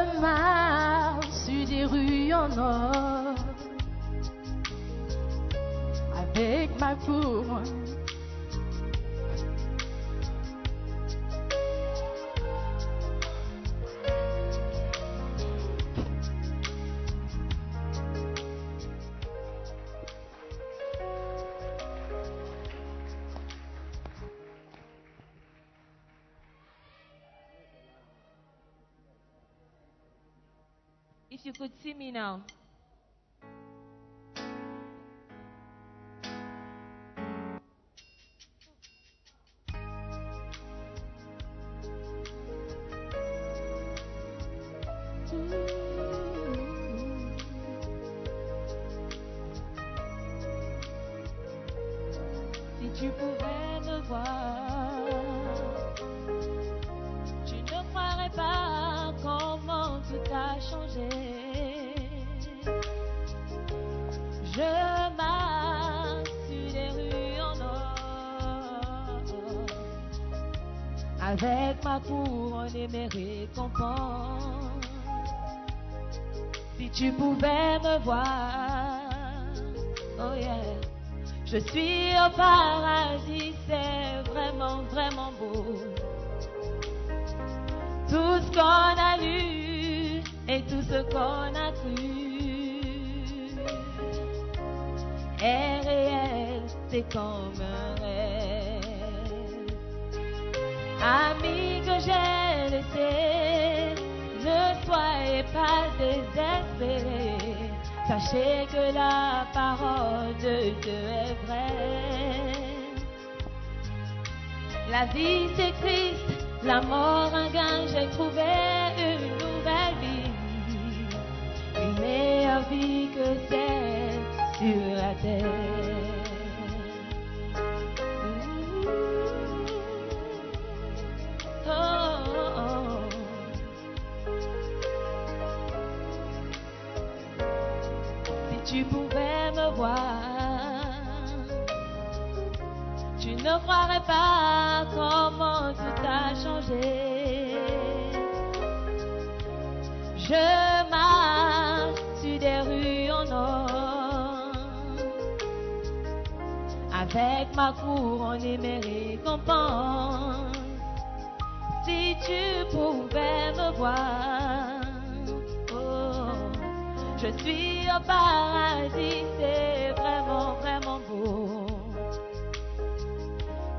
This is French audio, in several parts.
Je marche sur des rues en or avec ma couronne. Now. Je suis au paradis, c'est vraiment, vraiment beau. Tout ce qu'on a lu et tout ce qu'on a cru est réel, c'est comme un rêve. Amis que j'ai laissés, ne soyez pas désespérés. Sachez que la parole de Dieu est vraie. La vie c'est Christ, la mort un gain, j'ai trouvé une nouvelle vie. Une meilleure vie que celle sur la terre. Tu ne croirais pas comment tout a changé. Je marche sur des rues en or, avec ma couronne et mes récompenses. Si tu pouvais me voir, oh, je suis au paradis,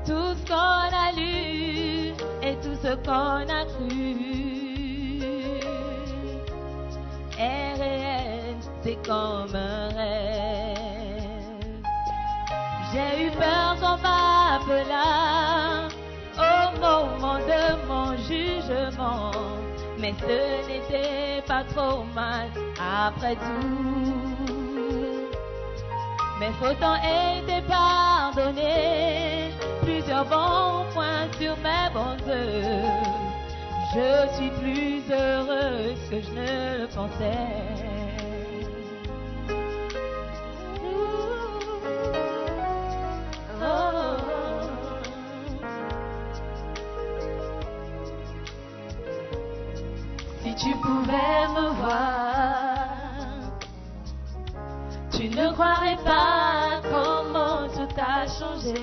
Tout ce qu'on a lu et tout ce qu'on a cru est réel, c'est comme un rêve. J'ai eu peur qu'on m'appelât au moment de mon jugement, mais ce n'était pas trop mal après tout. Mes fautes ont été pardonnées, plusieurs bons points sur mes bons œuvres. Je suis plus heureuse que je ne le pensais. Si tu pouvais me voir, ne croirais pas comment tout a changé.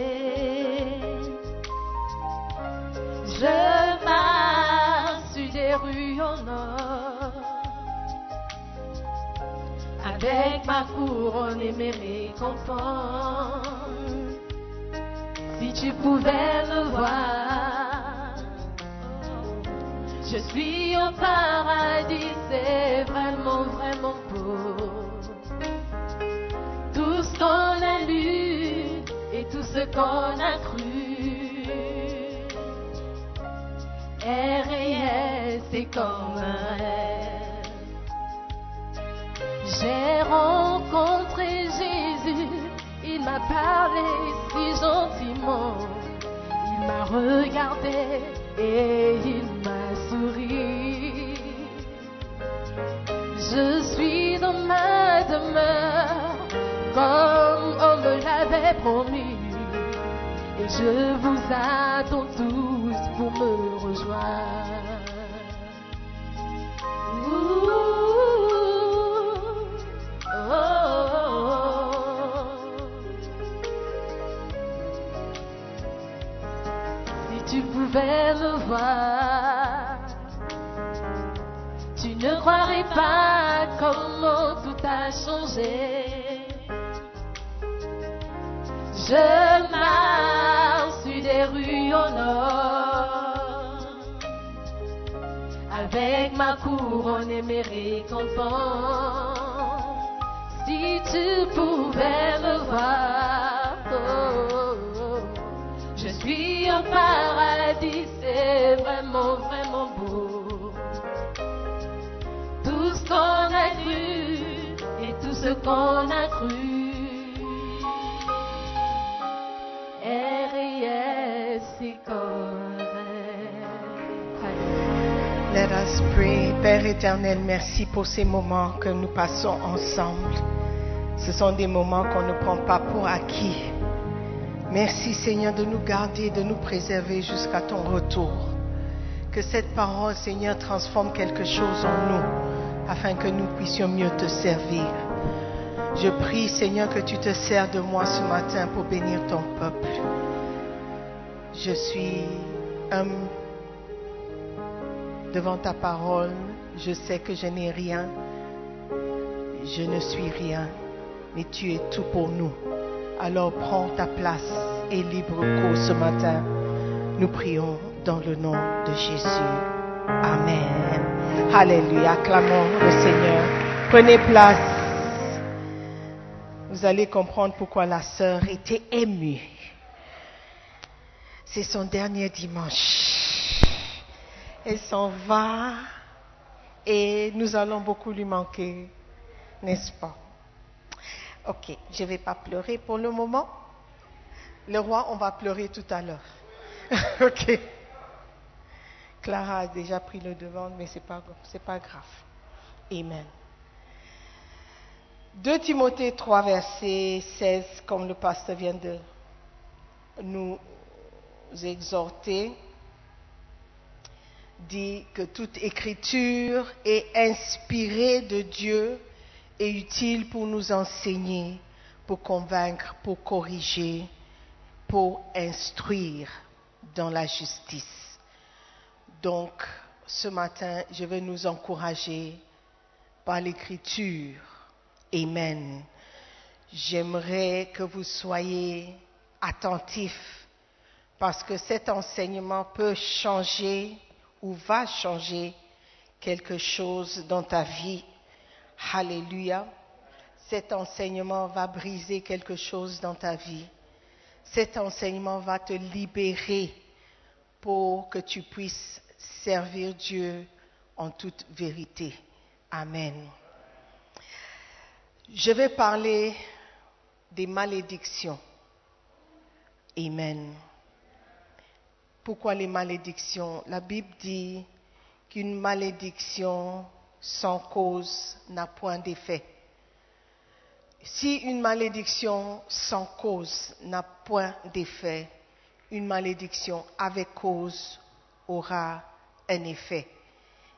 Je marche sur des rues en or, avec ma couronne et mes récompenses. Si tu pouvais me voir, je suis au paradis, c'est vraiment, vraiment beau. Ce qu'on a cru est réel, c'est comme un rêve. J'ai rencontré Jésus, il m'a parlé si gentiment, il m'a regardé et il m'a souri. Je suis dans ma demeure comme on me l'avait promis. Je vous attends tous pour me rejoindre. Si tu pouvais me voir, tu ne croirais pas comment tout a changé. Je avec ma couronne et mes récompenses. Si tu pouvais me voir, oh, je suis au paradis, c'est vraiment, vraiment beau. Tout ce qu'on a cru et tout ce qu'on a cru Père éternel, merci pour ces moments que nous passons ensemble. Ce sont des moments qu'on ne prend pas pour acquis. Merci Seigneur de nous garder, de nous préserver jusqu'à ton retour. Que cette parole, Seigneur, transforme quelque chose en nous afin que nous puissions mieux te servir. Je prie, Seigneur, que tu te sers de moi ce matin pour bénir ton peuple. Je suis homme devant ta parole. Je sais que je n'ai rien. Je ne suis rien. Mais tu es tout pour nous. Alors prends ta place et libre cours ce matin. Nous prions dans le nom de Jésus. Amen. Alléluia. Acclamons le Seigneur. Prenez place. Vous allez comprendre pourquoi la sœur était émue. C'est son dernier dimanche. Elle s'en va et nous allons beaucoup lui manquer, n'est-ce pas? Ok, je ne vais pas pleurer pour le moment. Le roi, on va pleurer tout à l'heure. ok. Clara a déjà pris le devant, mais ce n'est pas, grave. Amen. 2 Timothée 3, verset 16, comme le pasteur vient de nous exhorter, dit que toute écriture est inspirée de Dieu et utile pour nous enseigner, pour convaincre, pour corriger, pour instruire dans la justice. Donc, ce matin, je vais nous encourager par l'écriture. Amen. J'aimerais que vous soyez attentifs parce que cet enseignement peut changer ou va changer quelque chose dans ta vie. Alléluia. Cet enseignement va briser quelque chose dans ta vie. Cet enseignement va te libérer pour que tu puisses servir Dieu en toute vérité. Amen. Je vais parler des malédictions. Amen. Pourquoi les malédictions? La Bible dit qu'une malédiction sans cause n'a point d'effet. Si une malédiction sans cause n'a point d'effet, une malédiction avec cause aura un effet.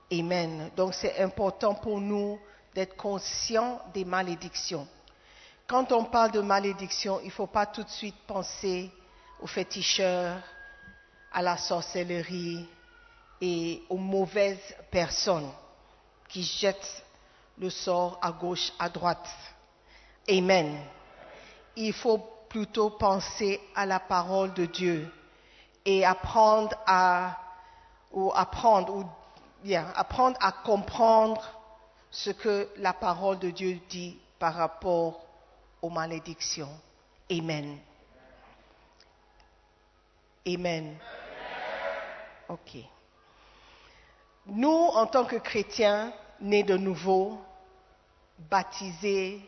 Amen. Donc c'est important pour nous d'être conscients des malédictions. Quand on parle de malédiction, il ne faut pas tout de suite penser aux féticheurs, à la sorcellerie et aux mauvaises personnes qui jettent le sort à gauche, à droite. Amen. Il faut plutôt penser à la parole de Dieu et apprendre à, ou apprendre, ou, bien, apprendre à comprendre ce que la parole de Dieu dit par rapport aux malédictions. Amen. Amen. OK. Nous, en tant que chrétiens, nés de nouveau, baptisés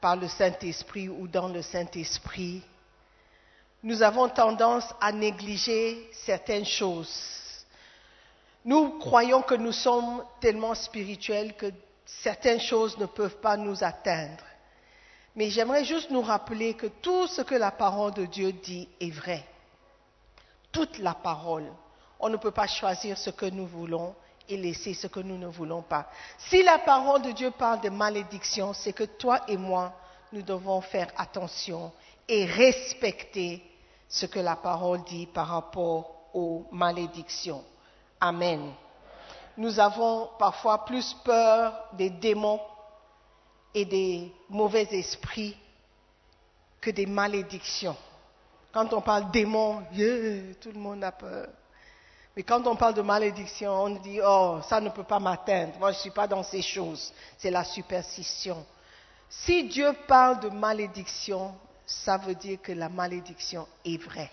par le Saint-Esprit ou dans le Saint-Esprit, nous avons tendance à négliger certaines choses. Nous croyons que nous sommes tellement spirituels que certaines choses ne peuvent pas nous atteindre. Mais j'aimerais juste nous rappeler que tout ce que la parole de Dieu dit est vrai. Toute la parole. On ne peut pas choisir ce que nous voulons et laisser ce que nous ne voulons pas. Si la parole de Dieu parle de malédiction, c'est que toi et moi, nous devons faire attention et respecter ce que la parole dit par rapport aux malédictions. Amen. Nous avons parfois plus peur des démons et des mauvais esprits que des malédictions. Quand on parle démons, tout le monde a peur. Mais quand on parle de malédiction, on dit, oh, ça ne peut pas m'atteindre. Moi, je ne suis pas dans ces choses. C'est la superstition. Si Dieu parle de malédiction, ça veut dire que la malédiction est vraie.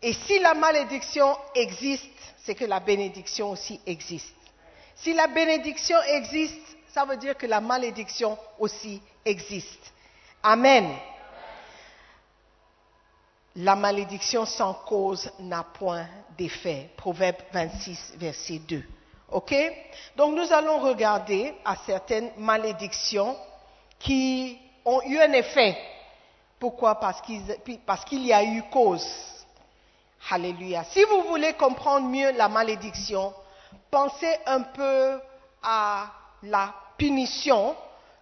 Et si la malédiction existe, c'est que la bénédiction aussi existe. Si la bénédiction existe, ça veut dire que la malédiction aussi existe. Amen. La malédiction sans cause n'a point d'effet. Proverbe 26, verset 2. OK? Donc nous allons regarder à certaines malédictions qui ont eu un effet. Pourquoi? Parce qu'il y a eu cause. Alléluia. Si vous voulez comprendre mieux la malédiction, pensez un peu à la punition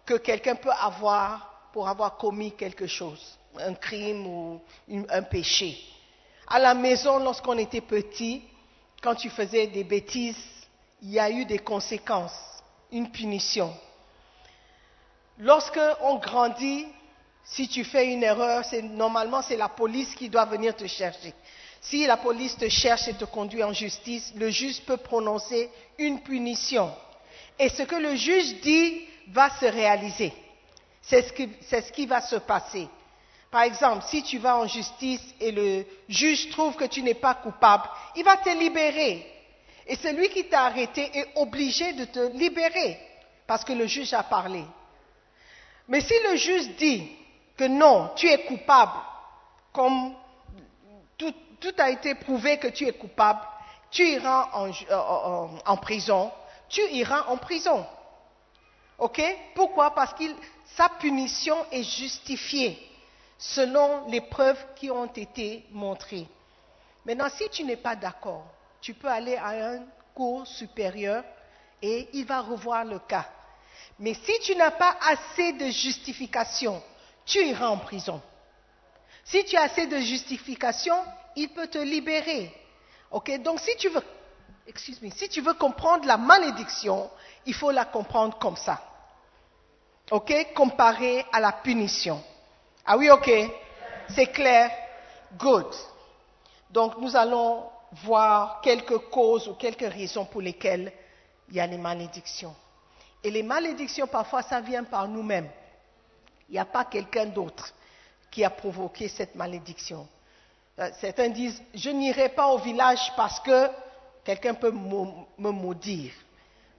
que quelqu'un peut avoir pour avoir commis quelque chose, un crime ou un péché. À la maison, lorsqu'on était petit, quand tu faisais des bêtises, il y a eu des conséquences, une punition. Lorsqu'on grandit, si tu fais une erreur, normalement c'est la police qui doit venir te chercher. Si la police te cherche et te conduit en justice, le juge peut prononcer une punition. Et ce que le juge dit va se réaliser. C'est ce, qui va se passer. Par exemple, si tu vas en justice et le juge trouve que tu n'es pas coupable, il va te libérer. Et celui qui t'a arrêté est obligé de te libérer parce que le juge a parlé. Mais si le juge dit que non, tu es coupable, comme tout, a été prouvé que tu es coupable, tu iras en prison, tu iras en prison. OK? Pourquoi? Parce que sa punition est justifiée selon les preuves qui ont été montrées. Maintenant, si tu n'es pas d'accord, tu peux aller à un cours supérieur et il va revoir le cas. Mais si tu n'as pas assez de justification, tu iras en prison. Si tu as assez de justification, il peut te libérer. OK Donc si tu veux tu veux comprendre la malédiction, il faut la comprendre comme ça. OK Comparé à la punition. Ah oui, OK C'est clair Good. Donc nous allons voir quelques causes ou quelques raisons pour lesquelles il y a les malédictions. Et les malédictions, parfois, ça vient par nous-mêmes. Il n'y a pas quelqu'un d'autre qui a provoqué cette malédiction. Euh, certains disent, je n'irai pas au village parce que Quelqu'un peut me maudire.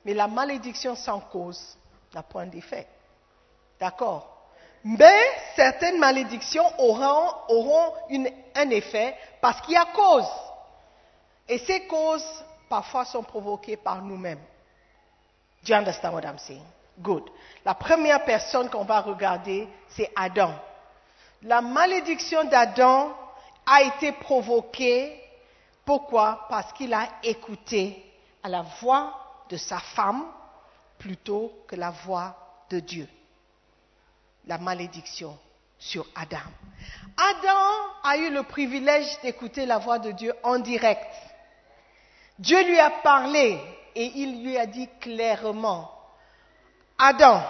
Mais la malédiction sans cause n'a point d'effet. D'accord? Mais certaines malédictions auront, un effet parce qu'il y a cause. Et ces causes, parfois, sont provoquées par nous-mêmes. You understand what I'm saying? Good. La première personne qu'on va regarder, c'est Adam. La malédiction d'Adam a été provoquée, pourquoi? Parce qu'il a écouté la voix de sa femme plutôt que la voix de Dieu. La malédiction sur Adam. Adam a eu le privilège d'écouter la voix de Dieu en direct. Dieu lui a parlé et il lui a dit clairement, Adam,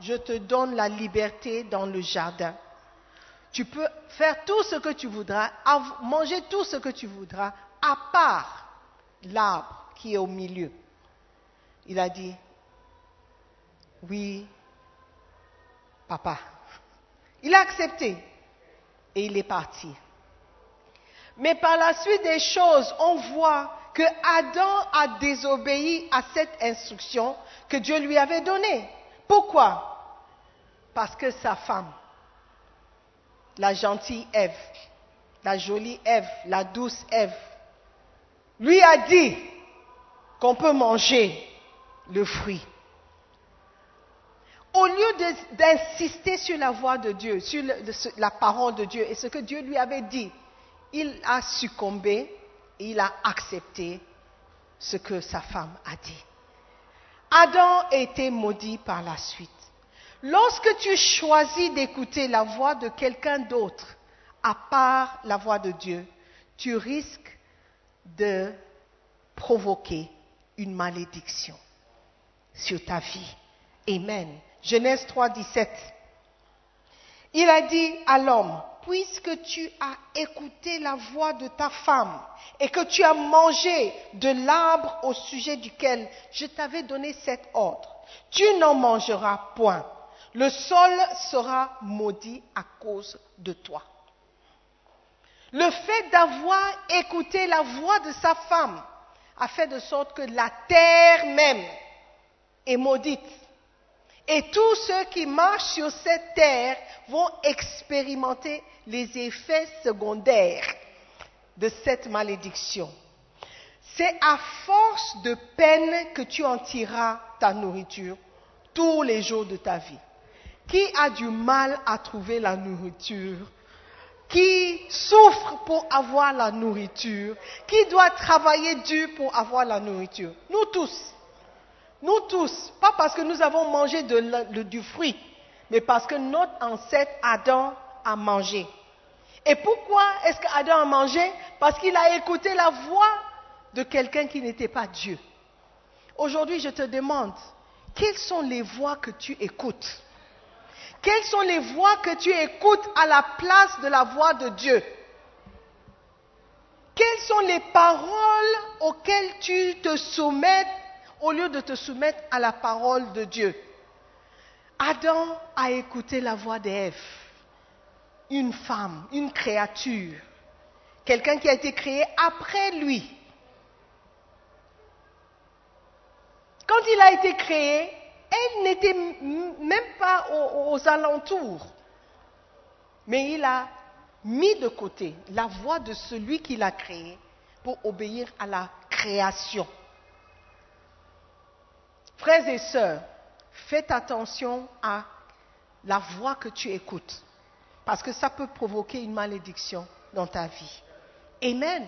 je te donne la liberté dans le jardin. Tu peux faire tout ce que tu voudras, manger tout ce que tu voudras, à part l'arbre qui est au milieu. Il a dit, oui, papa. Il a accepté et il est parti. Mais par la suite des choses, on voit que Adam a désobéi à cette instruction que Dieu lui avait donnée. Pourquoi? Parce que sa femme, la gentille Ève, la jolie Ève, la douce Ève, lui a dit qu'on peut manger le fruit. Au lieu d'insister sur la voix de Dieu, sur la parole de Dieu et ce que Dieu lui avait dit, il a succombé et il a accepté ce que sa femme a dit. Adam été maudit par la suite. Lorsque tu choisis d'écouter la voix de quelqu'un d'autre, à part la voix de Dieu, tu risques de provoquer une malédiction sur ta vie. Amen. Genèse 3, 17. Il a dit à l'homme, puisque tu as écouté la voix de ta femme et que tu as mangé de l'arbre au sujet duquel je t'avais donné cet ordre, tu n'en mangeras point. Le sol sera maudit à cause de toi. Le fait d'avoir écouté la voix de sa femme a fait de sorte que la terre même est maudite. Et tous ceux qui marchent sur cette terre vont expérimenter les effets secondaires de cette malédiction. C'est à force de peine que tu en tireras ta nourriture tous les jours de ta vie. Qui a du mal à trouver la nourriture? Qui souffre pour avoir la nourriture? Qui doit travailler dur pour avoir la nourriture? Nous tous. Nous tous, pas parce que nous avons mangé du fruit, mais parce que notre ancêtre Adam a mangé. Et pourquoi est-ce qu'Adam a mangé? Parce qu'il a écouté la voix de quelqu'un qui n'était pas Dieu. Aujourd'hui, je te demande, quelles sont les voix que tu écoutes? Quelles sont les voix que tu écoutes à la place de la voix de Dieu? Quelles sont les paroles auxquelles tu te soumets au lieu de te soumettre à la parole de Dieu Adam a écouté la voix d'Ève, une femme, une créature, quelqu'un qui a été créé après lui. Quand il a été créé, elle n'était même pas aux, aux alentours. Mais il a mis de côté la voix de celui qui l'a créé pour obéir à la création. Frères et sœurs, faites attention à la voix que tu écoutes, parce que ça peut provoquer une malédiction dans ta vie. Amen.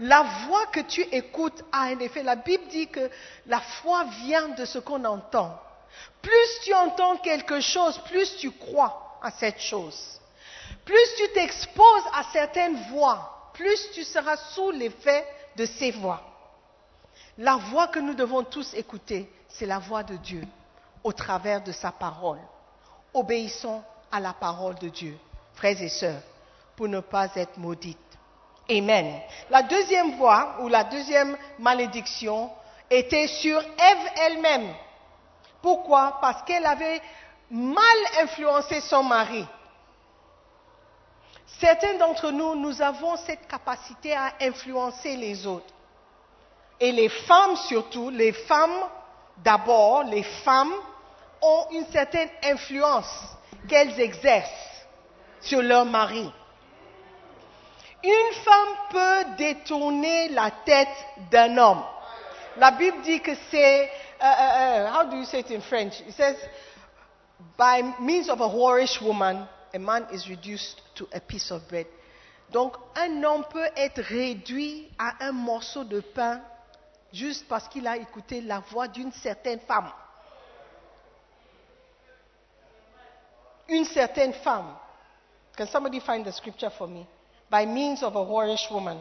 La voix que tu écoutes a un effet. La Bible dit que la foi vient de ce qu'on entend. Plus tu entends quelque chose, plus tu crois à cette chose. Plus tu t'exposes à certaines voix, plus tu seras sous l'effet de ces voix. La voix que nous devons tous écouter, c'est la voix de Dieu au travers de sa parole. Obéissons à la parole de Dieu, frères et sœurs, pour ne pas être maudites. Amen. La deuxième voix ou la deuxième malédiction était sur Ève elle-même. Pourquoi? Parce qu'elle avait mal influencé son mari. Certains d'entre nous, nous avons cette capacité à influencer les autres. Et les femmes surtout, les femmes d'abord, les femmes ont une certaine influence. qu'elles exercent sur leur mari. Une femme peut détourner la tête d'un homme. La Bible dit que c'est, uh, uh, how do you say it in French? It says, by means of a whorish woman, a man is reduced to a piece of bread. Donc, un homme peut être réduit à un morceau de pain juste parce qu'il a écouté la voix d'une certaine femme. Une certaine femme. Can somebody find the scripture for me? By means of a whorish woman.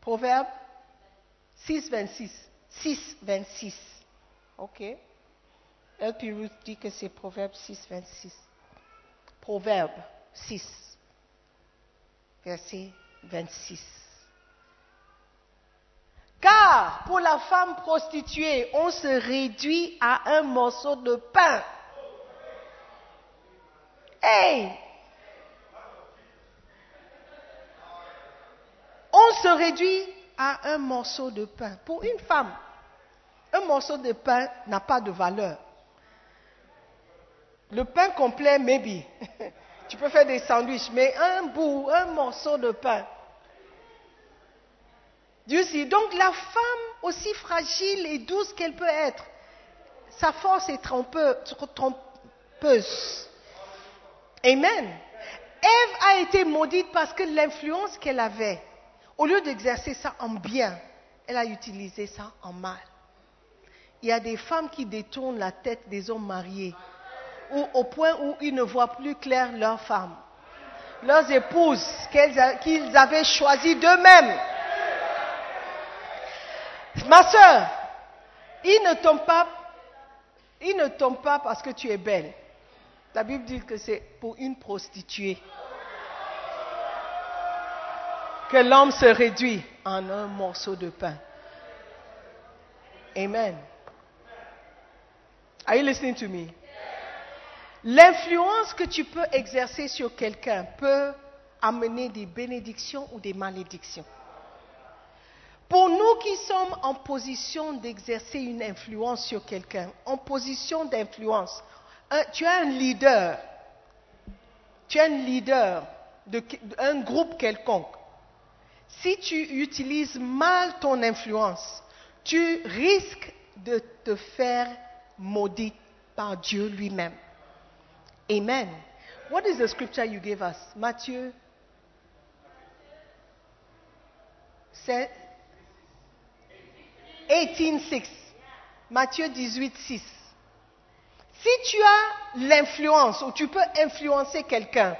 Proverbe 6, 26. 6, 26. OK. LP Ruth dit que c'est Proverbe 6, 26. Proverbe 6, verset 26. Car pour la femme prostituée, on se réduit à un morceau de pain. Hey! On se réduit à un morceau de pain. Pour une femme, un morceau de pain n'a pas de valeur. Le pain complet, maybe. tu peux faire des sandwichs, mais un bout, un morceau de pain. Donc la femme, aussi fragile et douce qu'elle peut être, sa force est trompeuse. Amen. Ève a été maudite parce que l'influence qu'elle avait, au lieu d'exercer ça en bien, elle a utilisé ça en mal. Il y a des femmes qui détournent la tête des hommes mariés au point où ils ne voient plus clair leurs femmes, leurs épouses qu'ils avaient choisies d'eux-mêmes. Ma soeur, il ne tombe pas, parce que tu es belle. La Bible dit que c'est pour une prostituée que l'homme se réduit en un morceau de pain. Amen. Are you listening to me? L'influence que tu peux exercer sur quelqu'un peut amener des bénédictions ou des malédictions. Pour nous qui sommes en position d'exercer une influence sur quelqu'un, en position d'influence, tu es un leader, tu es un leader d'un groupe quelconque. Si tu utilises mal ton influence, tu risques de te faire maudit par Dieu lui-même. Amen. What is the scripture you gave us? Matthieu 7, 18, Matthieu 18, 6. Si tu as l'influence ou tu peux influencer quelqu'un,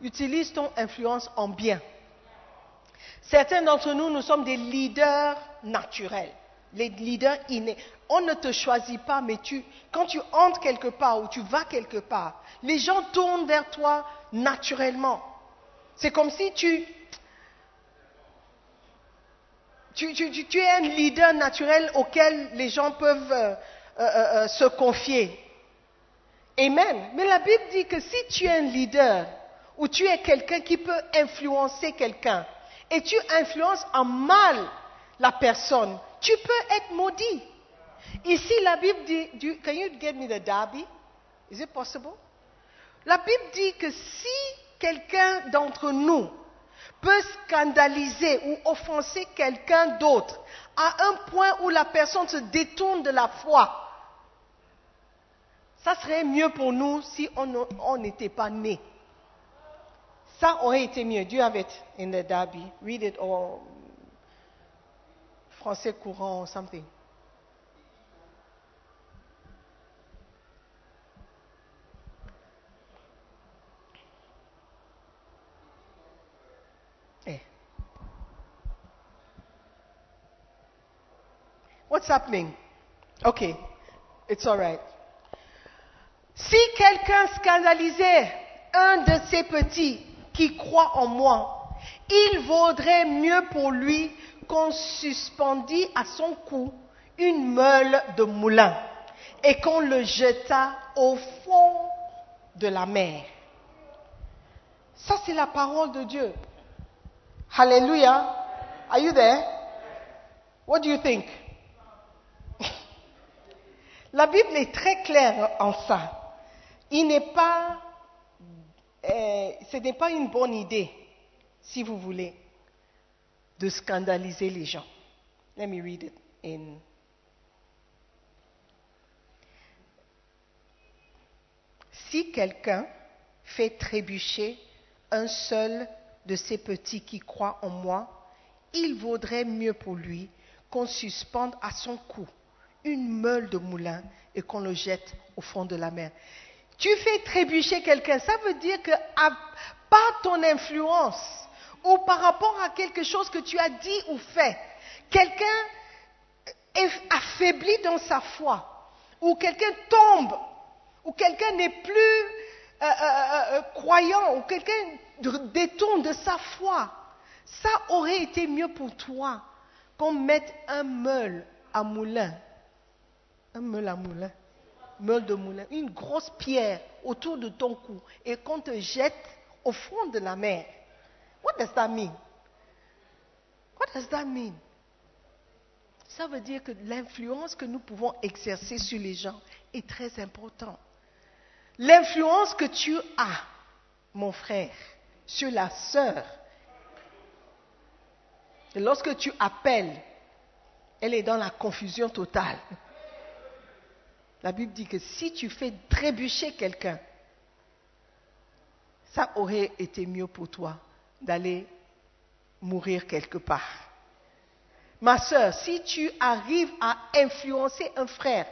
utilise ton influence en bien. Certains d'entre nous, nous sommes des leaders naturels, les leaders innés. On ne te choisit pas, mais tu, quand tu entres quelque part ou tu vas quelque part, les gens tournent vers toi naturellement. C'est comme si tu, tu, es un leader naturel auquel les gens peuvent euh, euh, euh, se confier. Amen. Mais la Bible dit que si tu es un leader ou tu es quelqu'un qui peut influencer quelqu'un et tu influences en mal la personne, tu peux être maudit. Ici, la Bible dit, can you get me the derby? Is it possible? La Bible dit que si quelqu'un d'entre nous peut scandaliser ou offenser quelqu'un d'autre à un point où la personne se détourne de la foi, ça serait mieux pour nous si on n'était pas né. Ça aurait été mieux. Dieu avait in the Derby. Read it or français courant or something. What's happening? Okay, it's all right. Si quelqu'un scandalisait un de ses petits qui croit en moi, il vaudrait mieux pour lui qu'on suspendît à son cou une meule de moulin et qu'on le jetât au fond de la mer. Ça, c'est la parole de Dieu. Hallelujah. Are you there? What do you think? La Bible est très claire en ça. Euh, ce n'est pas une bonne idée, si vous voulez, de scandaliser les gens. Let me read it in. Si quelqu'un fait trébucher un seul de ces petits qui croient en moi, il vaudrait mieux pour lui qu'on suspende à son cou une meule de moulin et qu'on le jette au fond de la mer. Tu fais trébucher quelqu'un, ça veut dire que par ton influence ou par rapport à quelque chose que tu as dit ou fait, quelqu'un est affaibli dans sa foi, ou quelqu'un tombe, ou quelqu'un n'est plus euh, euh, euh, croyant, ou quelqu'un détourne de sa foi, ça aurait été mieux pour toi qu'on mette un meule à moulin, un meule à moulin, meule de moulin, une grosse pierre autour de ton cou et qu'on te jette au fond de la mer. What does that mean? What does that mean? Ça veut dire que l'influence que nous pouvons exercer sur les gens est très importante. L'influence que tu as, mon frère, sur la sœur, lorsque tu appelles, elle est dans la confusion totale. La Bible dit que si tu fais trébucher quelqu'un, ça aurait été mieux pour toi d'aller mourir quelque part. Ma sœur, si tu arrives à influencer un frère,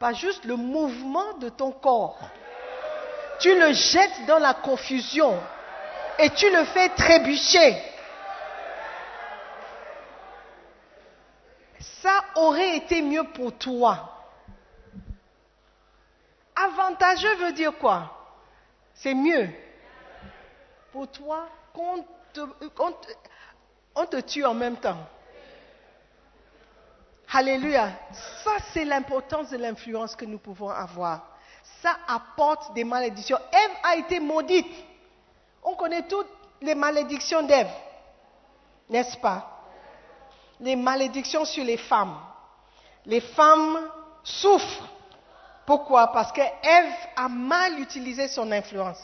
pas juste le mouvement de ton corps, tu le jettes dans la confusion et tu le fais trébucher. Ça aurait été mieux pour toi. Avantageux veut dire quoi? C'est mieux. Pour toi, on te tue en même temps. Alléluia. Ça, c'est l'importance de l'influence que nous pouvons avoir. Ça apporte des malédictions. Ève a été maudite. On connaît toutes les malédictions d'Ève, n'est-ce pas? Les malédictions sur les femmes. Les femmes souffrent. Pourquoi? Parce que Ève a mal utilisé son influence.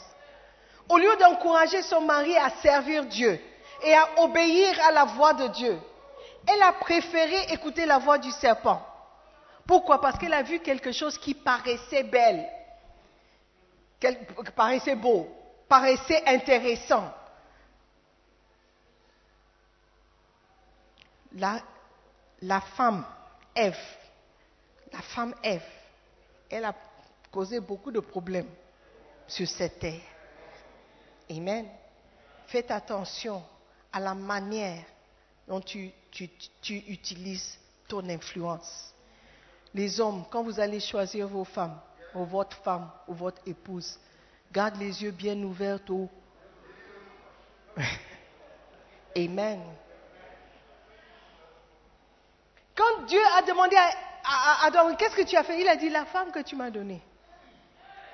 Au lieu d'encourager son mari à servir Dieu et à obéir à la voix de Dieu, elle a préféré écouter la voix du serpent. Pourquoi? Parce qu'elle a vu quelque chose qui paraissait belle, qui paraissait beau, paraissait intéressant. La, la femme Ève, la femme Ève, elle a causé beaucoup de problèmes sur cette terre. Amen. Faites attention à la manière dont tu, utilises ton influence. Les hommes, quand vous allez choisir vos femmes, ou votre femme, ou votre épouse, garde les yeux bien ouverts au... Amen. Quand Dieu a demandé à Adam, qu'est-ce que tu as fait? Il a dit, la femme que tu m'as donnée.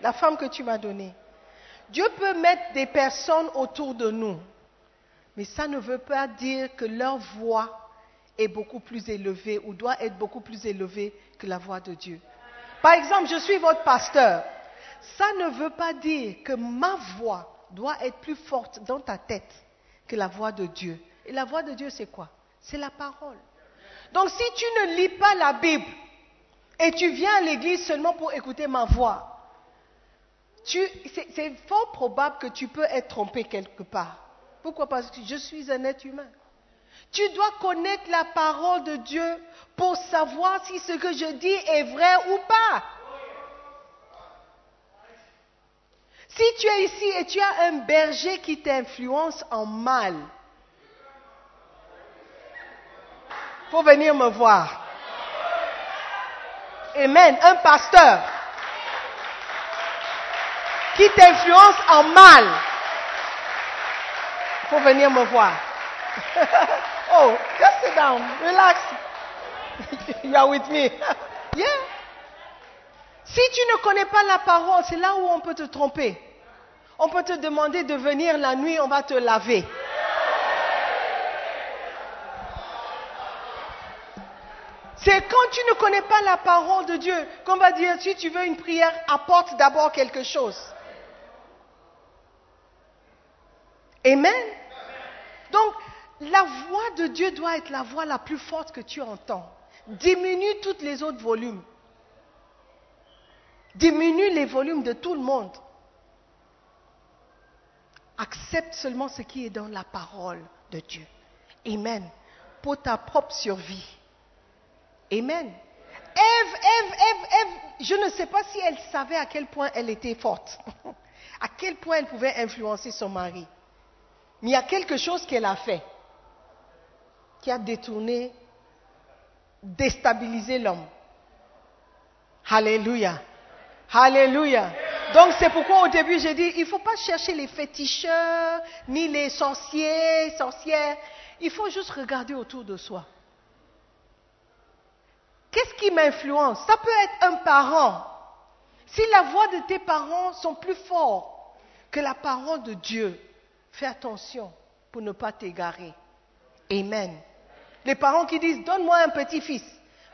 La femme que tu m'as donnée. Dieu peut mettre des personnes autour de nous, mais ça ne veut pas dire que leur voix est beaucoup plus élevée ou doit être beaucoup plus élevée que la voix de Dieu. Par exemple, je suis votre pasteur. Ça ne veut pas dire que ma voix doit être plus forte dans ta tête que la voix de Dieu. Et la voix de Dieu, c'est quoi? C'est la parole. Donc si tu ne lis pas la Bible et tu viens à l'église seulement pour écouter ma voix, c'est fort probable que tu peux être trompé quelque part. Pourquoi? Parce que je suis un être humain. Tu dois connaître la parole de Dieu pour savoir si ce que je dis est vrai ou pas. Si tu es ici et tu as un berger qui t'influence en mal, faut venir me voir. Amen. Un pasteur qui t'influence en mal, faut venir me voir. oh, just sit down, relax. you are with me. yeah. Si tu ne connais pas la parole, c'est là où on peut te tromper. On peut te demander de venir la nuit, on va te laver. C'est quand tu ne connais pas la parole de Dieu qu'on va dire si tu veux une prière, apporte d'abord quelque chose. Amen. Donc, la voix de Dieu doit être la voix la plus forte que tu entends. Diminue toutes les autres volumes. Diminue les volumes de tout le monde. Accepte seulement ce qui est dans la parole de Dieu. Amen. Pour ta propre survie. Amen. Ève, Ève, Ève, Ève, je ne sais pas si elle savait à quel point elle était forte. à quel point elle pouvait influencer son mari. Mais il y a quelque chose qu'elle a fait qui a détourné, déstabilisé l'homme. Alléluia. Alléluia. Donc c'est pourquoi au début j'ai dit, il ne faut pas chercher les féticheurs, ni les sorciers, sorcières. Il faut juste regarder autour de soi. Qu'est-ce qui m'influence? Ça peut être un parent. Si la voix de tes parents sont plus fortes que la parole de Dieu, fais attention pour ne pas t'égarer. Amen. Les parents qui disent, donne-moi un petit-fils.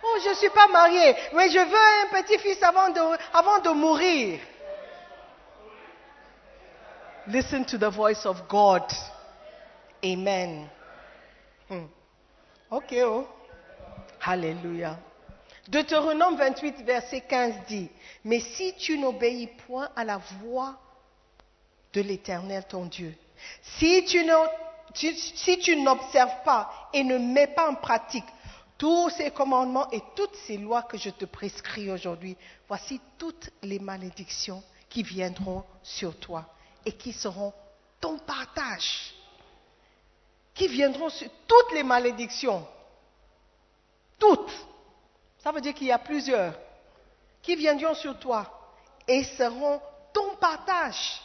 Oh, je ne suis pas marié, mais je veux un petit-fils avant de, mourir. Listen to the voice of God. Amen. Hmm. Ok, oh. Alléluia. Deutéronome 28, verset 15 dit, Mais si tu n'obéis point à la voix de l'Éternel ton Dieu, si tu n'observes pas et ne mets pas en pratique tous ces commandements et toutes ces lois que je te prescris aujourd'hui, voici toutes les malédictions qui viendront sur toi et qui seront ton partage. Qui viendront sur toutes les malédictions. Toutes. Ça veut dire qu'il y a plusieurs. Qui viendront sur toi et seront ton partage.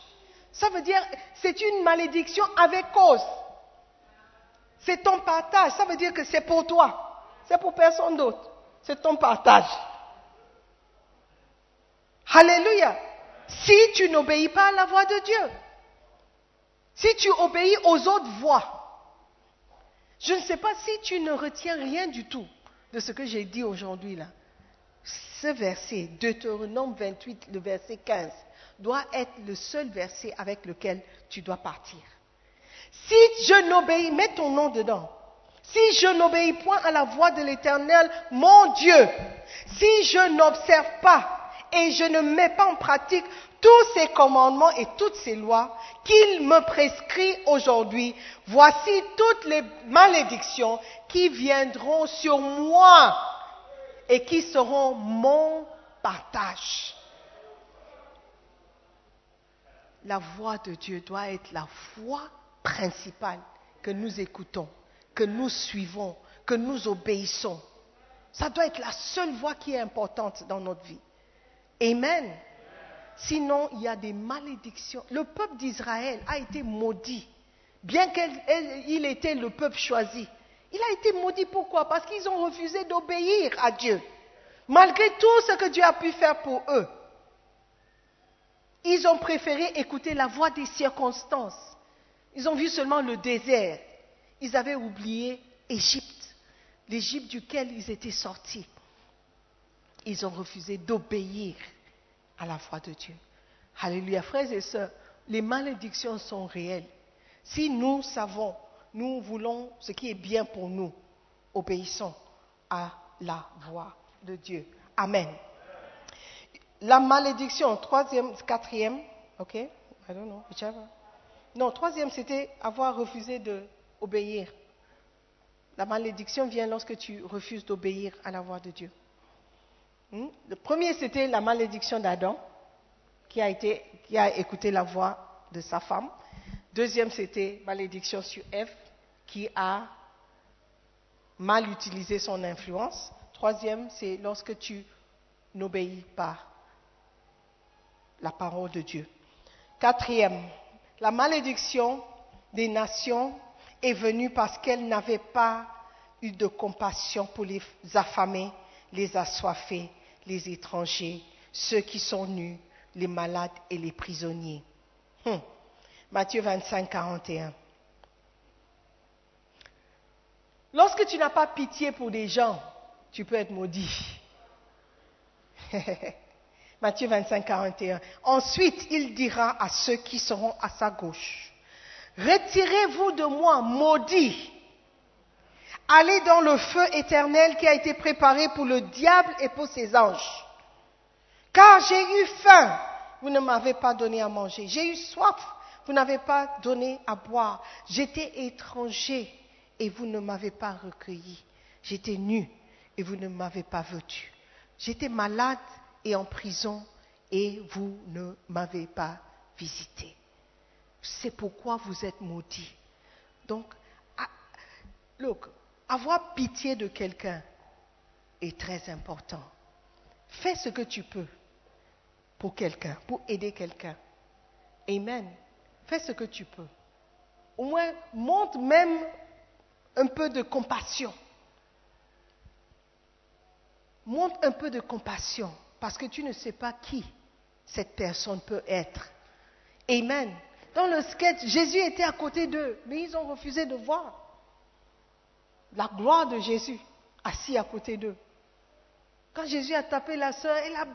Ça veut dire c'est une malédiction avec cause. C'est ton partage. Ça veut dire que c'est pour toi. C'est pour personne d'autre. C'est ton partage. Alléluia. Si tu n'obéis pas à la voix de Dieu, si tu obéis aux autres voix, je ne sais pas si tu ne retiens rien du tout de ce que j'ai dit aujourd'hui là. Ce verset, Deutéronome 28, le verset 15, doit être le seul verset avec lequel tu dois partir. Si je n'obéis, mets ton nom dedans. Si je n'obéis point à la voix de l'Éternel, mon Dieu, si je n'observe pas et je ne mets pas en pratique tous ces commandements et toutes ces lois qu'il me prescrit aujourd'hui, voici toutes les malédictions qui viendront sur moi et qui seront mon partage. La voix de Dieu doit être la voix principale que nous écoutons que nous suivons, que nous obéissons. Ça doit être la seule voie qui est importante dans notre vie. Amen. Sinon, il y a des malédictions. Le peuple d'Israël a été maudit, bien qu'il était le peuple choisi. Il a été maudit pourquoi? Parce qu'ils ont refusé d'obéir à Dieu, malgré tout ce que Dieu a pu faire pour eux. Ils ont préféré écouter la voix des circonstances. Ils ont vu seulement le désert ils avaient oublié Égypte, l'Égypte duquel ils étaient sortis. Ils ont refusé d'obéir à la foi de Dieu. Alléluia, frères et sœurs, les malédictions sont réelles. Si nous savons, nous voulons ce qui est bien pour nous, obéissons à la voix de Dieu. Amen. La malédiction, troisième, quatrième, ok, I don't know, whichever. Non, troisième, c'était avoir refusé de obéir. La malédiction vient lorsque tu refuses d'obéir à la voix de Dieu. Hmm? Le premier, c'était la malédiction d'Adam, qui a, écouté la voix de sa femme. Deuxième, c'était malédiction sur Ève, qui a mal utilisé son influence. Troisième, c'est lorsque tu n'obéis pas la parole de Dieu. Quatrième, la malédiction des nations est venue parce qu'elle n'avait pas eu de compassion pour les affamés, les assoiffés, les étrangers, ceux qui sont nus, les malades et les prisonniers. Hum. Matthieu 25, 41. Lorsque tu n'as pas pitié pour des gens, tu peux être maudit. Matthieu 25, 41. Ensuite, il dira à ceux qui seront à sa gauche, Retirez-vous de moi, maudits. Allez dans le feu éternel qui a été préparé pour le diable et pour ses anges. Car j'ai eu faim, vous ne m'avez pas donné à manger. J'ai eu soif, vous n'avez pas donné à boire. J'étais étranger et vous ne m'avez pas recueilli. J'étais nu et vous ne m'avez pas vêtu. J'étais malade et en prison et vous ne m'avez pas visité. C'est pourquoi vous êtes maudits. Donc, ah, look, avoir pitié de quelqu'un est très important. Fais ce que tu peux pour quelqu'un, pour aider quelqu'un. Amen. Fais ce que tu peux. Au moins, montre même un peu de compassion. Montre un peu de compassion parce que tu ne sais pas qui cette personne peut être. Amen. Dans le sketch, Jésus était à côté d'eux, mais ils ont refusé de voir la gloire de Jésus assis à côté d'eux. Quand Jésus a tapé la sœur, elle a...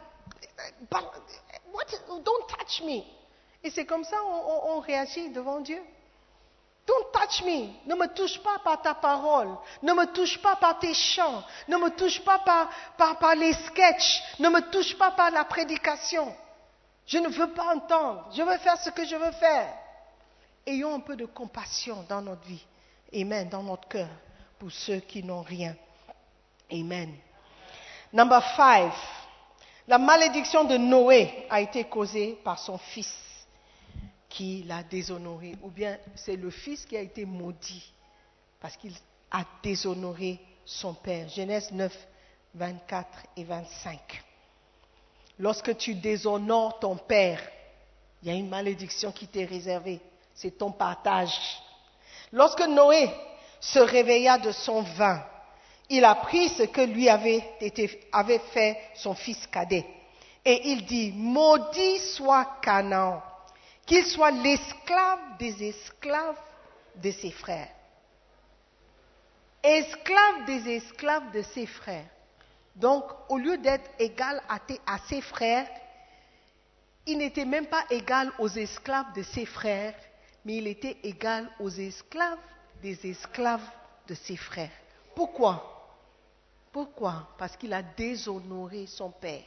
What? Don't touch me. Et c'est comme ça qu'on on réagit devant Dieu. Don't touch me. Ne me touche pas par ta parole. Ne me touche pas par tes chants. Ne me touche pas par, par, par les sketchs. Ne me touche pas par la prédication. Je ne veux pas entendre. Je veux faire ce que je veux faire. Ayons un peu de compassion dans notre vie. Amen. Dans notre cœur. Pour ceux qui n'ont rien. Amen. Number five. La malédiction de Noé a été causée par son fils qui l'a déshonoré, ou bien c'est le fils qui a été maudit parce qu'il a déshonoré son père. Genèse 9, 24 et 25. Lorsque tu déshonores ton père, il y a une malédiction qui t'est réservée. C'est ton partage. Lorsque Noé se réveilla de son vin, il apprit ce que lui avait, fait son fils cadet. Et il dit, maudit soit Canaan qu'il soit l'esclave des esclaves de ses frères. Esclave des esclaves de ses frères. Donc, au lieu d'être égal à, ses frères, il n'était même pas égal aux esclaves de ses frères, mais il était égal aux esclaves des esclaves de ses frères. Pourquoi? Pourquoi? Parce qu'il a déshonoré son père.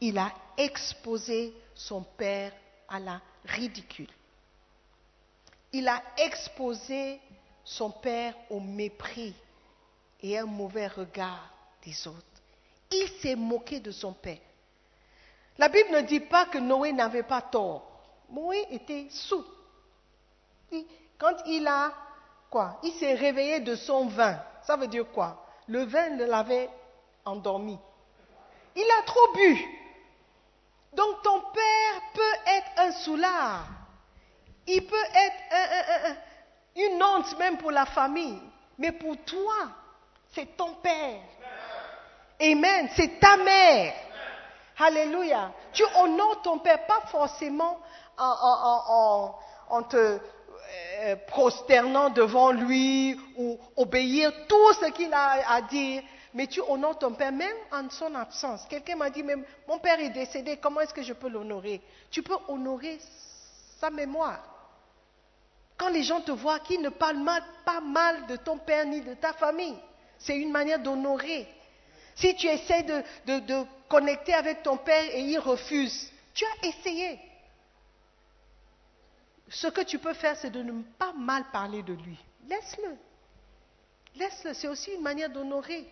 Il a exposé son père à la ridicule. Il a exposé son père au mépris et un mauvais regard des autres. Il s'est moqué de son père. La Bible ne dit pas que Noé n'avait pas tort. Noé était sous. Quand il a Il s'est réveillé de son vin. Ça veut dire quoi? Le vin l'avait endormi. Il a trop bu. Donc ton père peut être un soulard. Il peut être une honte même pour la famille. Mais pour toi, c'est ton père. Amen. C'est ta mère. Alléluia. Tu honores ton père, pas forcément en, te euh, prosternant devant lui ou obéir tout ce qu'il a à dire, mais tu honores ton père même en son absence. Quelqu'un m'a dit même, mon père est décédé, comment est-ce que je peux l'honorer? Tu peux honorer sa mémoire. Quand les gens te voient, qu'ils ne parlent pas mal de ton père ni de ta famille, c'est une manière d'honorer. Si tu essaies de, de, connecter avec ton père et il refuse, tu as essayé. Ce que tu peux faire, c'est de ne pas mal parler de lui. Laisse-le. Laisse-le, c'est aussi une manière d'honorer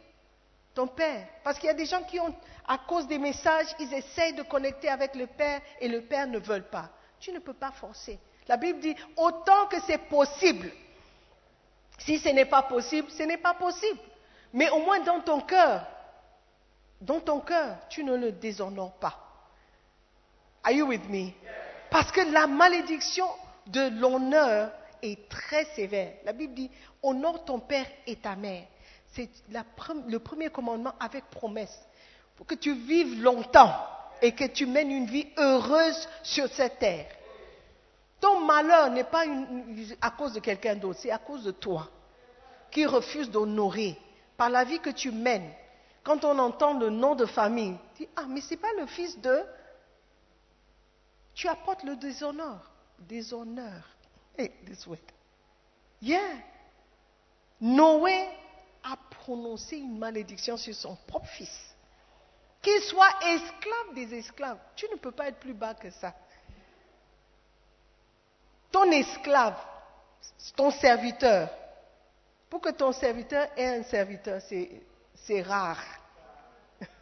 ton père. Parce qu'il y a des gens qui ont, à cause des messages, ils essayent de connecter avec le père et le père ne veut pas. Tu ne peux pas forcer. La Bible dit autant que c'est possible. Si ce n'est pas possible, ce n'est pas possible. Mais au moins dans ton cœur, dans ton cœur, tu ne le déshonores pas. Are you with me? Parce que la malédiction de l'honneur est très sévère. La Bible dit honore ton père et ta mère c'est le premier commandement avec promesse. Pour que tu vives longtemps et que tu mènes une vie heureuse sur cette terre. Ton malheur n'est pas à cause de quelqu'un d'autre, c'est à cause de toi qui refuse d'honorer par la vie que tu mènes, quand on entend le nom de famille, tu dis, ah, mais ce pas le fils de... Tu apportes le déshonneur. Déshonneur. Hey, this word. Yeah. Noé a prononcé une malédiction sur son propre fils. Qu'il soit esclave des esclaves. Tu ne peux pas être plus bas que ça. Ton esclave, ton serviteur, pour que ton serviteur ait un serviteur, c'est rare.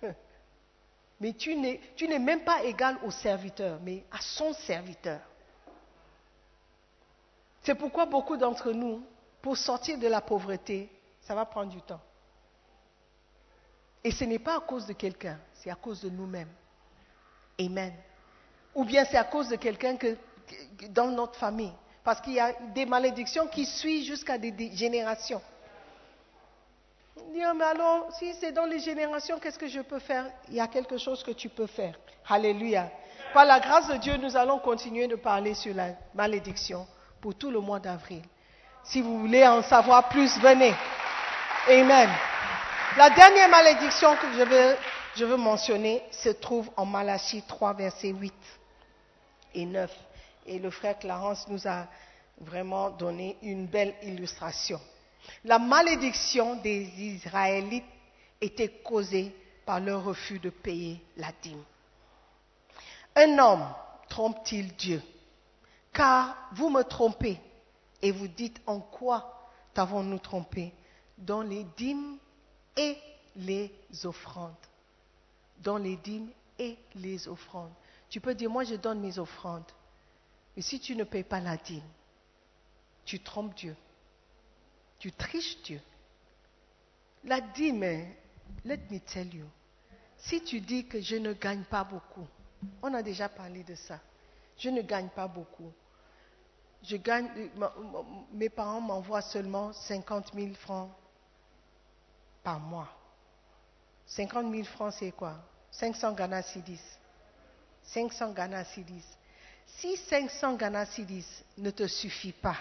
mais tu n'es même pas égal au serviteur, mais à son serviteur. C'est pourquoi beaucoup d'entre nous, pour sortir de la pauvreté, ça va prendre du temps. Et ce n'est pas à cause de quelqu'un, c'est à cause de nous-mêmes. Amen. Ou bien c'est à cause de quelqu'un que, dans notre famille. Parce qu'il y a des malédictions qui suivent jusqu'à des, générations. Dire, mais alors, si c'est dans les générations, qu'est-ce que je peux faire? Il y a quelque chose que tu peux faire. Alléluia. Par la grâce de Dieu, nous allons continuer de parler sur la malédiction pour tout le mois d'avril. Si vous voulez en savoir plus, venez. Amen. La dernière malédiction que je veux, mentionner se trouve en Malachie 3, versets 8 et 9. Et le frère Clarence nous a vraiment donné une belle illustration. La malédiction des Israélites était causée par leur refus de payer la dîme. Un homme trompe-t-il Dieu? Car vous me trompez et vous dites en quoi t'avons-nous trompé? Dans les dîmes et les offrandes. Dans les dîmes et les offrandes. Tu peux dire, moi je donne mes offrandes. Mais si tu ne payes pas la dîme, tu trompes Dieu. Tu triches Dieu. La dîme, let me tell you, si tu dis que je ne gagne pas beaucoup, on a déjà parlé de ça. Je ne gagne pas beaucoup. Je mes parents m'envoient seulement 50 000 francs par mois. 50 000 francs, c'est quoi? 500 Ghana Sidis. 500 Ghana Sidis. Si 500 Ghana Sidis ne te suffit pas,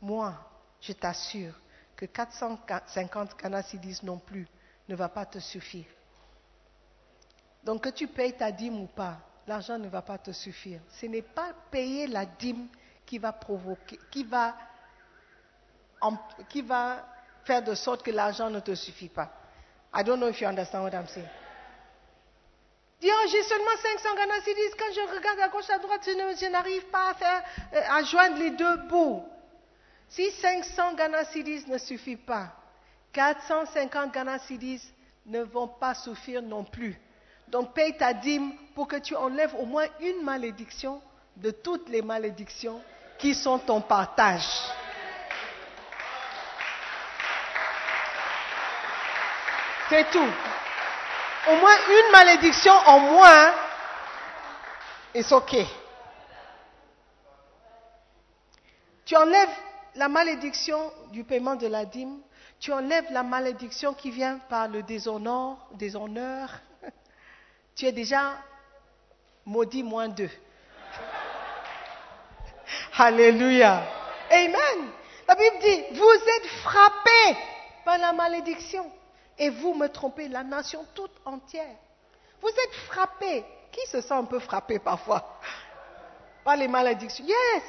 moi, je t'assure que 450 Ghana Sidis non plus ne va pas te suffire. Donc que tu payes ta dîme ou pas, l'argent ne va pas te suffire. Ce n'est pas payer la dîme qui va faire de sorte que l'argent ne te suffit pas. I don't know if you understand what I'm saying. Dis, oh, j'ai seulement 500 Ghana Cedis. Quand je regarde à gauche, à droite, je n'arrive pas euh, à joindre les deux bouts. Si 500 Ghana Cedis ne suffit pas, 450 Ghana Cedis ne vont pas suffire non plus. Donc paye ta dîme pour que tu enlèves au moins une malédiction de toutes les malédictions qui sont ton partage. C'est tout. Au moins une malédiction en moins, c'est OK. Tu enlèves la malédiction du paiement de la dîme, tu enlèves la malédiction qui vient par le déshonneur, déshonneur. Tu es déjà maudit moins deux. Alléluia. Amen. La Bible dit, vous êtes frappés par la malédiction et vous me trompez, la nation toute entière. Vous êtes frappés. Qui se sent un peu frappé parfois par les malédictions? Yes.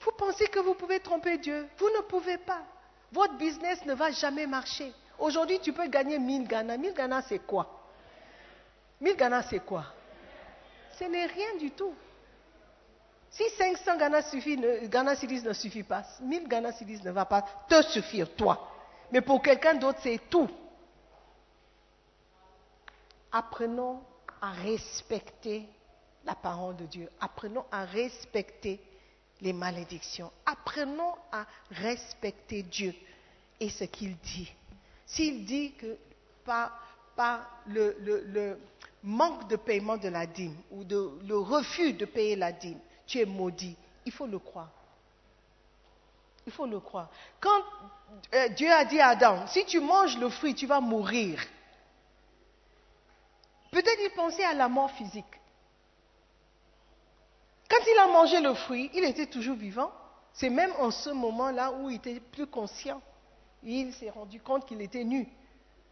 Vous pensez que vous pouvez tromper Dieu Vous ne pouvez pas. Votre business ne va jamais marcher. Aujourd'hui, tu peux gagner 1000 Ghana. 1000 Ghana, c'est quoi? 1000 Ghana, c'est quoi? Ce n'est rien du tout. Si 500 Ghana, suffit, Ghana ne suffit pas, 1000 Ghana ne va pas te suffire, toi. Mais pour quelqu'un d'autre, c'est tout. Apprenons à respecter la parole de Dieu. Apprenons à respecter les malédictions. Apprenons à respecter Dieu et ce qu'il dit. S'il dit que par, le, manque de paiement de la dîme ou le refus de payer la dîme, tu es maudit. Il faut le croire. Il faut le croire. Quand euh, Dieu a dit à Adam, si tu manges le fruit, tu vas mourir. Peut-être il pensait à la mort physique. Quand il a mangé le fruit, il était toujours vivant. C'est même en ce moment-là où il était plus conscient. il s'est rendu compte qu'il était nu.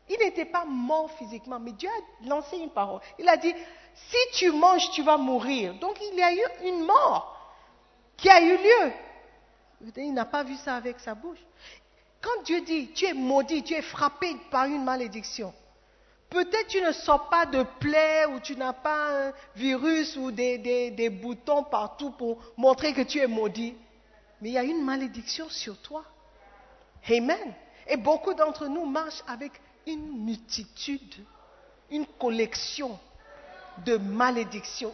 Il n'était pas mort physiquement, mais Dieu a lancé une parole. Il a dit, si tu manges, tu vas mourir. Donc il y a eu une mort qui a eu lieu. Il n'a pas vu ça avec sa bouche. Quand Dieu dit, tu es maudit, tu es frappé par une malédiction, peut-être tu ne sors pas de plaies ou tu n'as pas un virus ou des, des boutons partout pour montrer que tu es maudit, mais il y a une malédiction sur toi. Amen. Et beaucoup d'entre nous marchent avec une multitude, une collection de malédictions,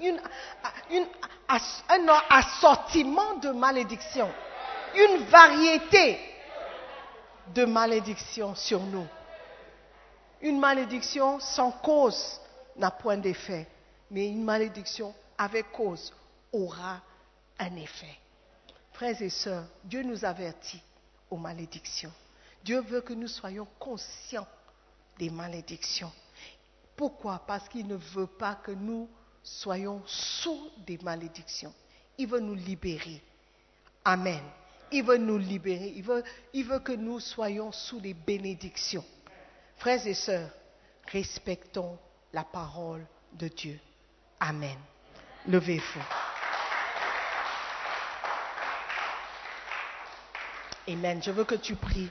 un assortiment de malédictions, une variété de malédictions sur nous. Une malédiction sans cause n'a point d'effet, mais une malédiction avec cause aura un effet. Frères et sœurs, Dieu nous avertit aux malédictions. Dieu veut que nous soyons conscients des malédictions. Pourquoi? Parce qu'il ne veut pas que nous soyons sous des malédictions. Il veut nous libérer. Amen. Il veut nous libérer. Il veut, que nous soyons sous les bénédictions. Frères et sœurs, respectons la parole de Dieu. Amen. Levez-vous. Amen. Je veux que tu pries,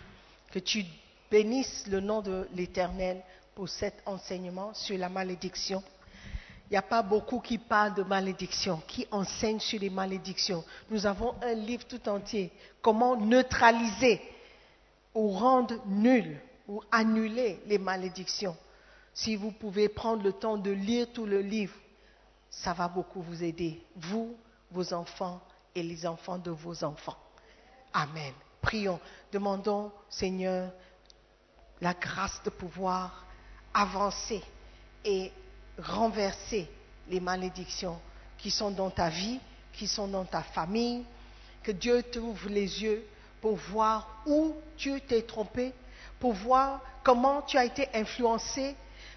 que tu bénisses le nom de l'Éternel pour cet enseignement sur la malédiction. Il n'y a pas beaucoup qui parlent de malédiction, qui enseignent sur les malédictions. Nous avons un livre tout entier, comment neutraliser ou rendre nul ou annuler les malédictions. Si vous pouvez prendre le temps de lire tout le livre, ça va beaucoup vous aider, vous, vos enfants et les enfants de vos enfants. Amen. Prions, demandons, Seigneur, la grâce de pouvoir avancer et renverser les malédictions qui sont dans ta vie, qui sont dans ta famille. Que Dieu t'ouvre les yeux pour voir où tu t'es trompé, pour voir comment tu as été influencé,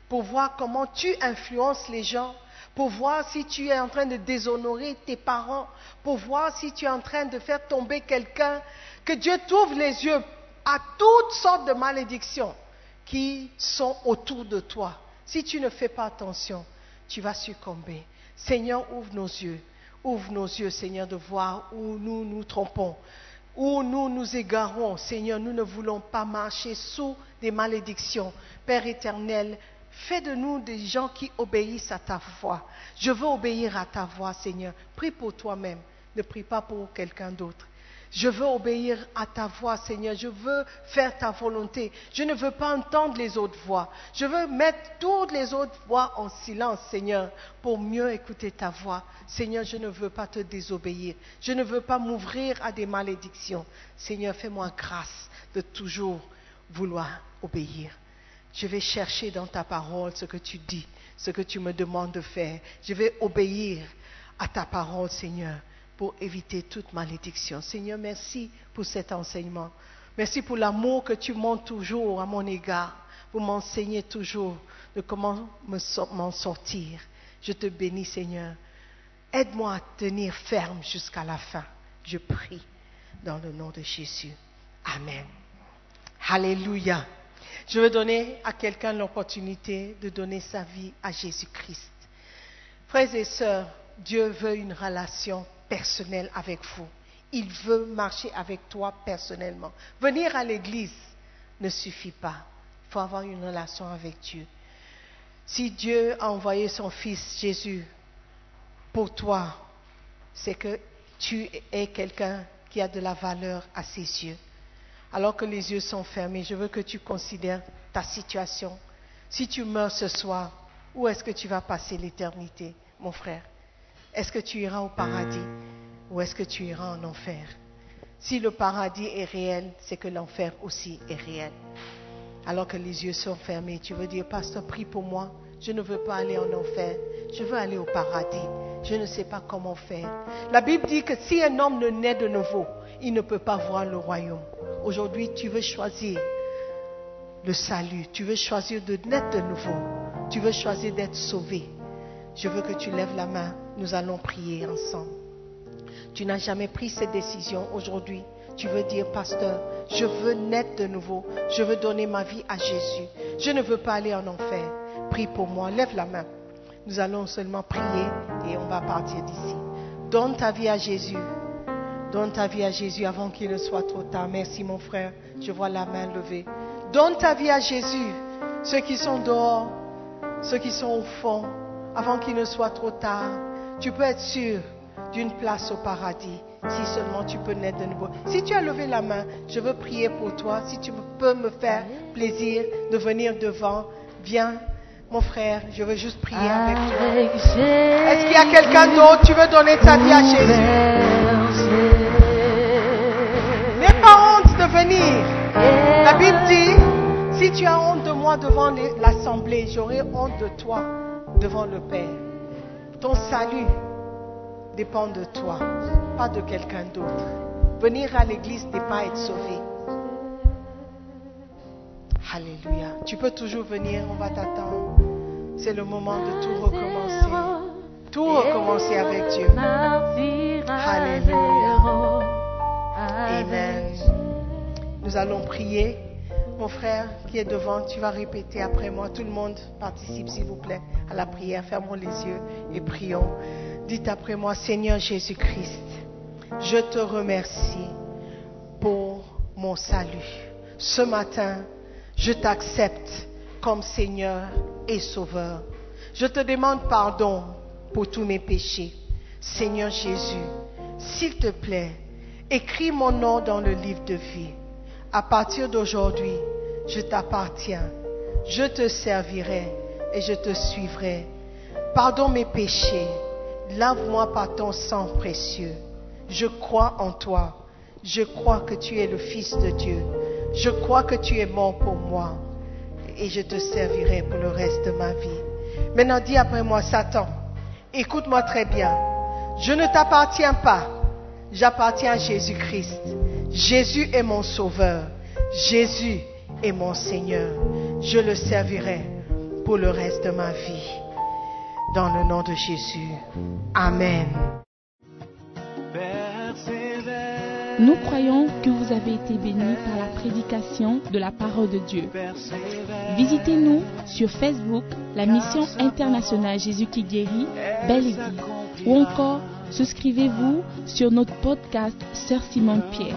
pour voir comment tu influences les gens, pour voir si tu es en train de déshonorer tes parents, pour voir si tu es en train de faire tomber quelqu'un. Que Dieu t'ouvre les yeux à toutes sortes de malédictions qui sont autour de toi. Si tu ne fais pas attention, tu vas succomber. Seigneur, ouvre nos yeux. Ouvre nos yeux, Seigneur, de voir où nous nous trompons, où nous nous égarons. Seigneur, nous ne voulons pas marcher sous des malédictions. Père éternel, fais de nous des gens qui obéissent à ta voix. Je veux obéir à ta voix, Seigneur. Prie pour toi-même. Ne prie pas pour quelqu'un d'autre. Je veux obéir à ta voix, Seigneur. Je veux faire ta volonté. Je ne veux pas entendre les autres voix. Je veux mettre toutes les autres voix en silence, Seigneur, pour mieux écouter ta voix. Seigneur, je ne veux pas te désobéir. Je ne veux pas m'ouvrir à des malédictions. Seigneur, fais-moi grâce de toujours vouloir obéir. Je vais chercher dans ta parole ce que tu dis, ce que tu me demandes de faire. Je vais obéir à ta parole, Seigneur pour éviter toute malédiction. Seigneur, merci pour cet enseignement. Merci pour l'amour que tu montres toujours à mon égard, pour m'enseigner toujours de comment m'en sortir. Je te bénis, Seigneur. Aide-moi à tenir ferme jusqu'à la fin. Je prie dans le nom de Jésus. Amen. Alléluia. Je veux donner à quelqu'un l'opportunité de donner sa vie à Jésus-Christ. Frères et sœurs, Dieu veut une relation personnel avec vous. Il veut marcher avec toi personnellement. Venir à l'église ne suffit pas. Il faut avoir une relation avec Dieu. Si Dieu a envoyé son Fils Jésus pour toi, c'est que tu es quelqu'un qui a de la valeur à ses yeux. Alors que les yeux sont fermés, je veux que tu considères ta situation. Si tu meurs ce soir, où est-ce que tu vas passer l'éternité, mon frère? Est-ce que tu iras au paradis ou est-ce que tu iras en enfer? Si le paradis est réel, c'est que l'enfer aussi est réel. Alors que les yeux sont fermés, tu veux dire, pasteur, prie pour moi. Je ne veux pas aller en enfer. Je veux aller au paradis. Je ne sais pas comment faire. La Bible dit que si un homme ne naît de nouveau, il ne peut pas voir le royaume. Aujourd'hui, tu veux choisir le salut. Tu veux choisir de naître de nouveau. Tu veux choisir d'être sauvé. Je veux que tu lèves la main. Nous allons prier ensemble. Tu n'as jamais pris cette décision. Aujourd'hui, Tu veux dire, pasteur, je veux naître de nouveau. Je veux donner ma vie à Jésus. Je ne veux pas aller en enfer. Prie pour moi. Lève la main. Nous allons seulement prier et on va partir d'ici. Donne ta vie à Jésus. Donne ta vie à Jésus avant qu'il ne soit trop tard. Merci mon frère. Je vois la main levée. Donne ta vie à Jésus. Ceux qui sont dehors, ceux qui sont au fond, avant qu'il ne soit trop tard. Tu peux être sûr d'une place au paradis si seulement tu peux naître de nouveau. Si tu as levé la main, je veux prier pour toi. Si tu peux me faire plaisir de venir devant, viens. Mon frère, je veux juste prier avec toi. Est-ce qu'il y a quelqu'un d'autre? Tu veux donner ta vie à Jésus? N'aie pas honte de venir. La Bible dit, si tu as honte de moi devant l'assemblée, j'aurai honte de toi devant le Père. Ton salut dépend de toi, pas de quelqu'un d'autre. Venir à l'église n'est pas être sauvé. Alléluia. Tu peux toujours venir, on va t'attendre. C'est le moment de tout recommencer. Tout recommencer avec Dieu. Alléluia. Amen. Nous allons prier. Mon frère qui est devant, tu vas répéter après moi. Tout le monde participe, s'il vous plaît, à la prière. Fermons les yeux et prions. Dites après moi, Seigneur Jésus-Christ, je te remercie pour mon salut. Ce matin, je t'accepte comme Seigneur et Sauveur. Je te demande pardon pour tous mes péchés. Seigneur Jésus, s'il te plaît, écris mon nom dans le livre de vie. À partir d'aujourd'hui, je t'appartiens. Je te servirai et je te suivrai. Pardonne mes péchés. Lave-moi par ton sang précieux. Je crois en toi. Je crois que tu es le Fils de Dieu. Je crois que tu es mort pour moi. Et je te servirai pour le reste de ma vie. Maintenant, dis après moi, Satan, écoute-moi très bien. Je ne t'appartiens pas. J'appartiens à Jésus-Christ. Jésus est mon sauveur. Jésus est mon Seigneur. Je le servirai pour le reste de ma vie. Dans le nom de Jésus. Amen. Nous croyons que vous avez été bénis par la prédication de la parole de Dieu. Visitez-nous sur Facebook, la mission internationale Jésus qui guérit, Belle Église, ou encore souscrivez-vous sur notre podcast Sœur Simone Pierre.